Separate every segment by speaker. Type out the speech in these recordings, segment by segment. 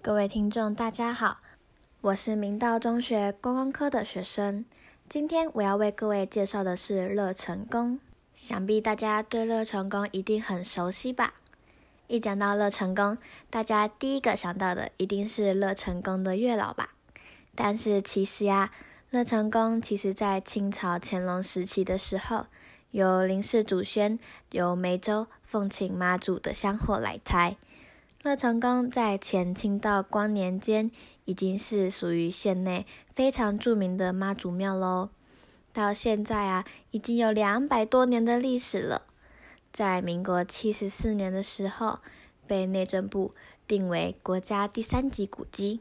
Speaker 1: 各位听众，大家好，我是明道中学观光科的学生。今天我要为各位介绍的是乐成宫。想必大家对乐成宫一定很熟悉吧？一讲到乐成宫，大家第一个想到的一定是乐成宫的月老吧？但是其实呀，乐成宫其实在清朝乾隆时期的时候，由林氏祖先由梅州奉请妈祖的香火来开。乐成宫在前清道光年间已经是属于县内非常著名的妈祖庙喽。到现在啊，已经有两百多年的历史了。在民国七十四年的时候，被内政部定为国家第三级古迹，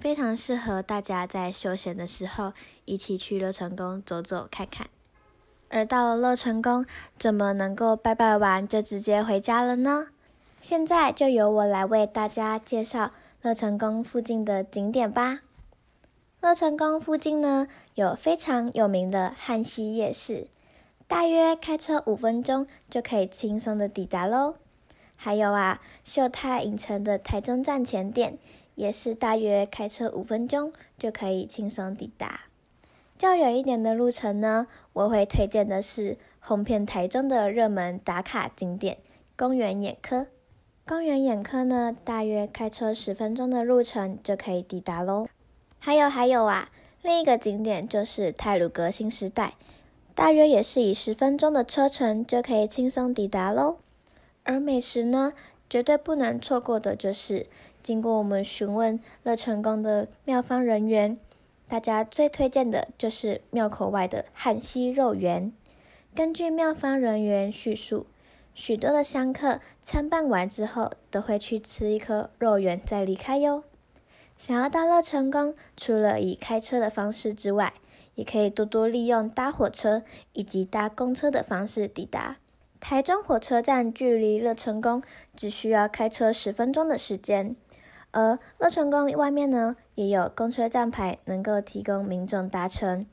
Speaker 1: 非常适合大家在休闲的时候一起去乐成宫走走看看。而到了乐成宫，怎么能够拜拜完就直接回家了呢？现在就由我来为大家介绍乐成宫附近的景点吧。乐成宫附近呢，有非常有名的旱溪夜市，大约开车五分钟就可以轻松的抵达喽。还有啊，秀泰影城的台中站前店，也是大约开车五分钟就可以轻松抵达。较远一点的路程呢，我会推荐的是红遍台中的热门打卡景点——公园眼科。公园眼科呢，大约开车十分钟的路程就可以抵达喽。还有还有啊，另一个景点就是泰鲁阁新时代，大约也是以十分钟的车程就可以轻松抵达喽。而美食呢，绝对不能错过的就是经过我们询问乐成宫的庙方人员，大家最推荐的就是庙口外的汉溪肉圆。根据庙方人员叙述。许多的香客参拜完之后，都会去吃一颗肉圆再离开哟。想要到乐成宫，除了以开车的方式之外，也可以多多利用搭火车以及搭公车的方式抵达。台中火车站距离乐成宫只需要开车十分钟的时间，而乐成宫外面呢，也有公车站牌能够提供民众搭乘。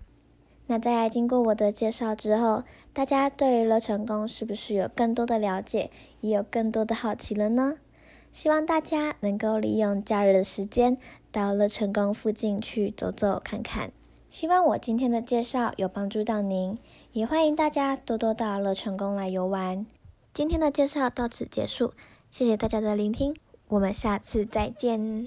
Speaker 1: 那在经过我的介绍之后，大家对乐成宫是不是有更多的了解，也有更多的好奇了呢？希望大家能够利用假日的时间到乐成宫附近去走走看看。希望我今天的介绍有帮助到您，也欢迎大家多多到乐成宫来游玩。今天的介绍到此结束，谢谢大家的聆听，我们下次再见。